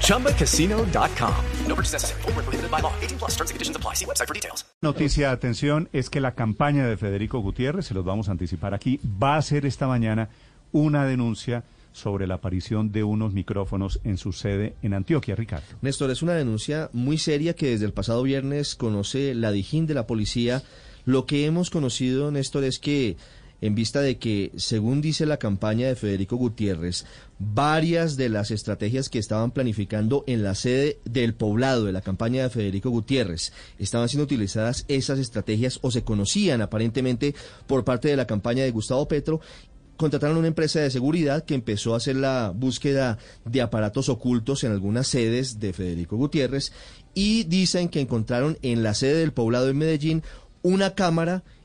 ChumbaCasino.com. No purchase necessary. Full prohibited by law. 18 plus terms and conditions apply. See website for details. Noticia, atención, es que la campaña de Federico Gutiérrez, se los vamos a anticipar aquí, va a ser esta mañana una denuncia sobre la aparición de unos micrófonos en su sede en Antioquia, Ricardo. Néstor, es una denuncia muy seria que desde el pasado viernes conoce la Dijín de la policía. Lo que hemos conocido, Néstor, es que en vista de que, según dice la campaña de Federico Gutiérrez, varias de las estrategias que estaban planificando en la sede del poblado de la campaña de Federico Gutiérrez estaban siendo utilizadas esas estrategias o se conocían aparentemente por parte de la campaña de Gustavo Petro contrataron una empresa de seguridad que empezó a hacer la búsqueda de aparatos ocultos en algunas sedes de Federico Gutiérrez y dicen que encontraron en la sede del poblado de Medellín una cámara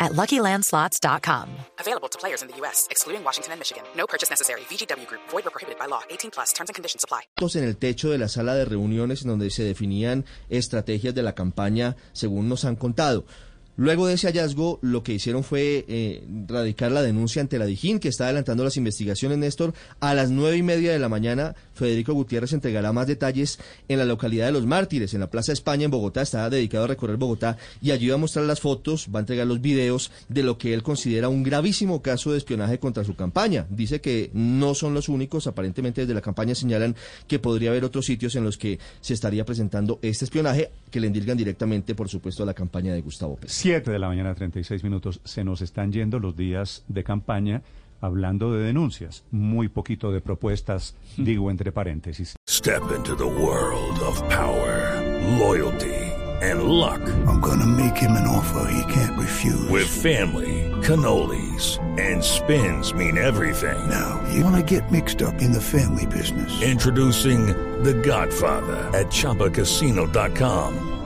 at LuckyLandSlots.com. Available to players in the U.S., excluding Washington and Michigan. No purchase necessary. VGW Group. Void where prohibited by law. 18 plus. Terms and conditions apply. En el techo de la sala de reuniones en donde se definían estrategias de la campaña, según nos han contado. Luego de ese hallazgo, lo que hicieron fue eh, radicar la denuncia ante la Dijín, que está adelantando las investigaciones, Néstor. A las nueve y media de la mañana, Federico Gutiérrez entregará más detalles en la localidad de Los Mártires, en la Plaza España, en Bogotá. Está dedicado a recorrer Bogotá y allí va a mostrar las fotos, va a entregar los videos de lo que él considera un gravísimo caso de espionaje contra su campaña. Dice que no son los únicos, aparentemente desde la campaña señalan que podría haber otros sitios en los que se estaría presentando este espionaje que le indilgan directamente, por supuesto, a la campaña de Gustavo Pérez. 7 de la mañana, 36 minutos. Se nos están yendo los días de campaña hablando de denuncias, muy poquito de propuestas, digo entre paréntesis. Step into the world of power, loyalty and luck. I'm gonna make him an offer he can't refuse. With family, cannolis and spins mean everything. Now, you wanna get mixed up in the family business. Introducing The Godfather at chapacasino.com.